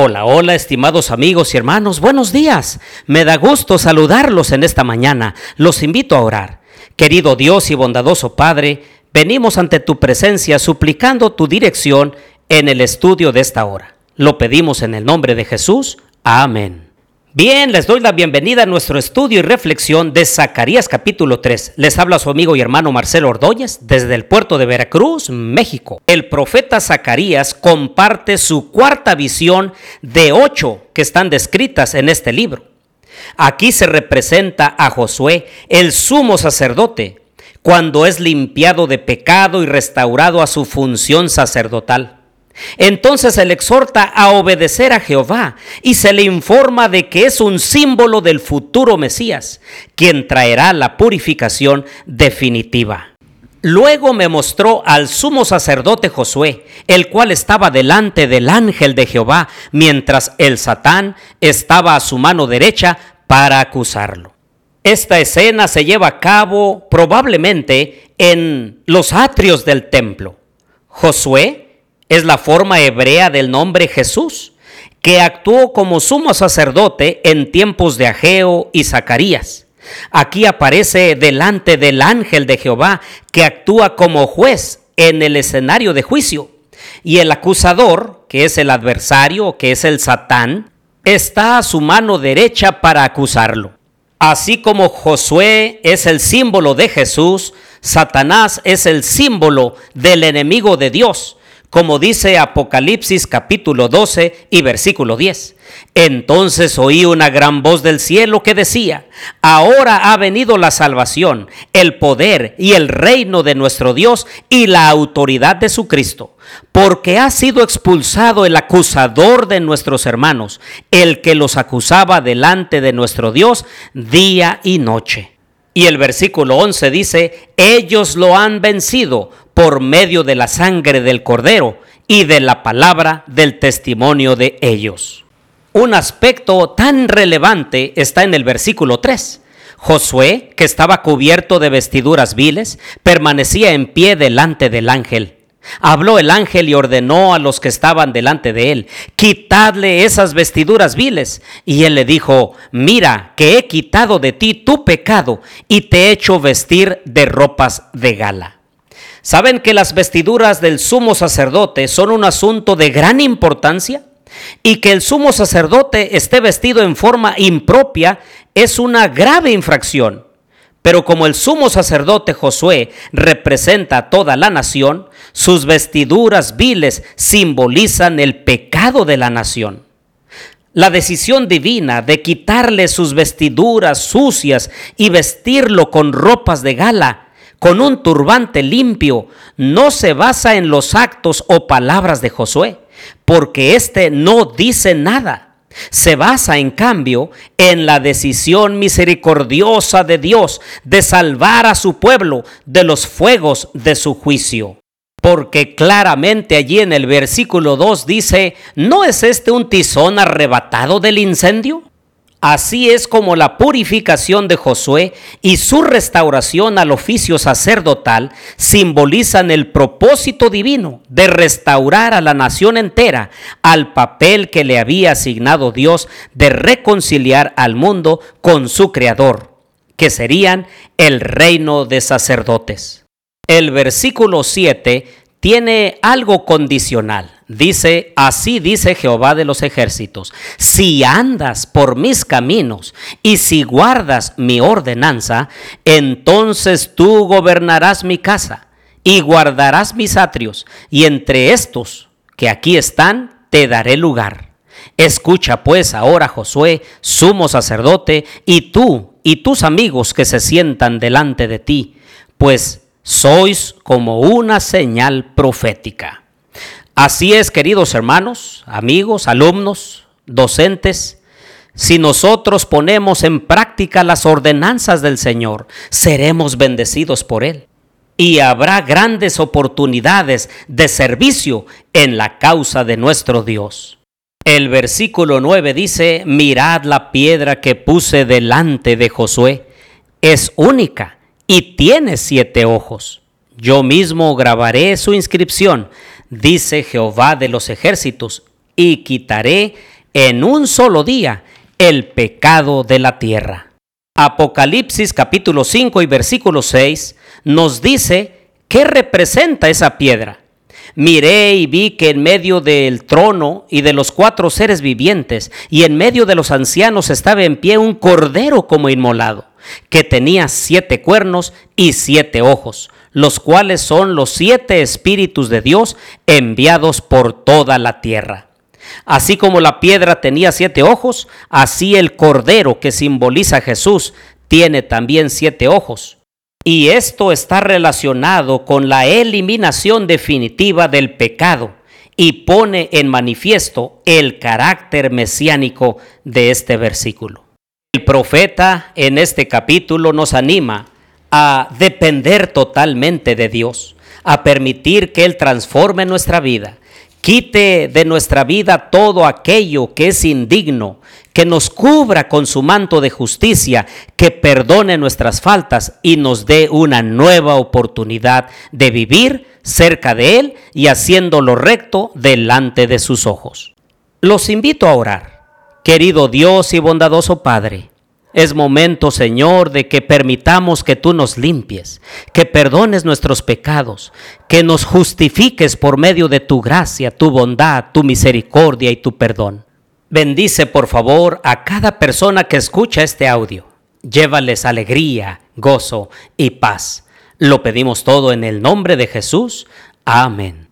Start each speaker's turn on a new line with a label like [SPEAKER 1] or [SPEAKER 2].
[SPEAKER 1] Hola, hola, estimados amigos y hermanos, buenos días. Me da gusto saludarlos en esta mañana. Los invito a orar. Querido Dios y bondadoso Padre, venimos ante tu presencia suplicando tu dirección en el estudio de esta hora. Lo pedimos en el nombre de Jesús. Amén. Bien, les doy la bienvenida a nuestro estudio y reflexión de Zacarías capítulo 3. Les habla su amigo y hermano Marcelo Ordóñez desde el puerto de Veracruz, México. El profeta Zacarías comparte su cuarta visión de ocho que están descritas en este libro. Aquí se representa a Josué, el sumo sacerdote, cuando es limpiado de pecado y restaurado a su función sacerdotal. Entonces se le exhorta a obedecer a Jehová y se le informa de que es un símbolo del futuro Mesías, quien traerá la purificación definitiva. Luego me mostró al sumo sacerdote Josué, el cual estaba delante del ángel de Jehová, mientras el Satán estaba a su mano derecha para acusarlo. Esta escena se lleva a cabo probablemente en los atrios del templo. Josué es la forma hebrea del nombre Jesús, que actuó como sumo sacerdote en tiempos de Ageo y Zacarías. Aquí aparece delante del ángel de Jehová, que actúa como juez en el escenario de juicio. Y el acusador, que es el adversario, que es el Satán, está a su mano derecha para acusarlo. Así como Josué es el símbolo de Jesús, Satanás es el símbolo del enemigo de Dios como dice Apocalipsis capítulo 12 y versículo 10. Entonces oí una gran voz del cielo que decía, ahora ha venido la salvación, el poder y el reino de nuestro Dios y la autoridad de su Cristo, porque ha sido expulsado el acusador de nuestros hermanos, el que los acusaba delante de nuestro Dios día y noche. Y el versículo 11 dice, ellos lo han vencido por medio de la sangre del cordero y de la palabra del testimonio de ellos. Un aspecto tan relevante está en el versículo 3. Josué, que estaba cubierto de vestiduras viles, permanecía en pie delante del ángel. Habló el ángel y ordenó a los que estaban delante de él, quitadle esas vestiduras viles. Y él le dijo, mira que he quitado de ti tu pecado y te he hecho vestir de ropas de gala. ¿Saben que las vestiduras del sumo sacerdote son un asunto de gran importancia? Y que el sumo sacerdote esté vestido en forma impropia es una grave infracción. Pero como el sumo sacerdote Josué representa a toda la nación, sus vestiduras viles simbolizan el pecado de la nación. La decisión divina de quitarle sus vestiduras sucias y vestirlo con ropas de gala con un turbante limpio no se basa en los actos o palabras de Josué, porque éste no dice nada. Se basa, en cambio, en la decisión misericordiosa de Dios de salvar a su pueblo de los fuegos de su juicio. Porque claramente allí en el versículo 2 dice, ¿no es este un tizón arrebatado del incendio? Así es como la purificación de Josué y su restauración al oficio sacerdotal simbolizan el propósito divino de restaurar a la nación entera al papel que le había asignado Dios de reconciliar al mundo con su Creador, que serían el reino de sacerdotes. El versículo 7 tiene algo condicional. Dice, así dice Jehová de los ejércitos, si andas por mis caminos y si guardas mi ordenanza, entonces tú gobernarás mi casa y guardarás mis atrios, y entre estos que aquí están, te daré lugar. Escucha pues ahora, Josué, sumo sacerdote, y tú y tus amigos que se sientan delante de ti, pues sois como una señal profética. Así es, queridos hermanos, amigos, alumnos, docentes, si nosotros ponemos en práctica las ordenanzas del Señor, seremos bendecidos por Él. Y habrá grandes oportunidades de servicio en la causa de nuestro Dios. El versículo 9 dice, mirad la piedra que puse delante de Josué. Es única y tiene siete ojos. Yo mismo grabaré su inscripción, dice Jehová de los ejércitos, y quitaré en un solo día el pecado de la tierra. Apocalipsis capítulo 5 y versículo 6 nos dice qué representa esa piedra. Miré y vi que en medio del trono y de los cuatro seres vivientes y en medio de los ancianos estaba en pie un cordero como inmolado, que tenía siete cuernos y siete ojos, los cuales son los siete espíritus de Dios enviados por toda la tierra. Así como la piedra tenía siete ojos, así el cordero que simboliza a Jesús tiene también siete ojos. Y esto está relacionado con la eliminación definitiva del pecado y pone en manifiesto el carácter mesiánico de este versículo. El profeta en este capítulo nos anima a depender totalmente de Dios, a permitir que Él transforme nuestra vida, quite de nuestra vida todo aquello que es indigno, que nos cubra con su manto de justicia, que perdone nuestras faltas y nos dé una nueva oportunidad de vivir cerca de Él y haciendo lo recto delante de sus ojos. Los invito a orar. Querido Dios y bondadoso Padre, es momento, Señor, de que permitamos que tú nos limpies, que perdones nuestros pecados, que nos justifiques por medio de tu gracia, tu bondad, tu misericordia y tu perdón. Bendice, por favor, a cada persona que escucha este audio. Llévales alegría, gozo y paz. Lo pedimos todo en el nombre de Jesús. Amén.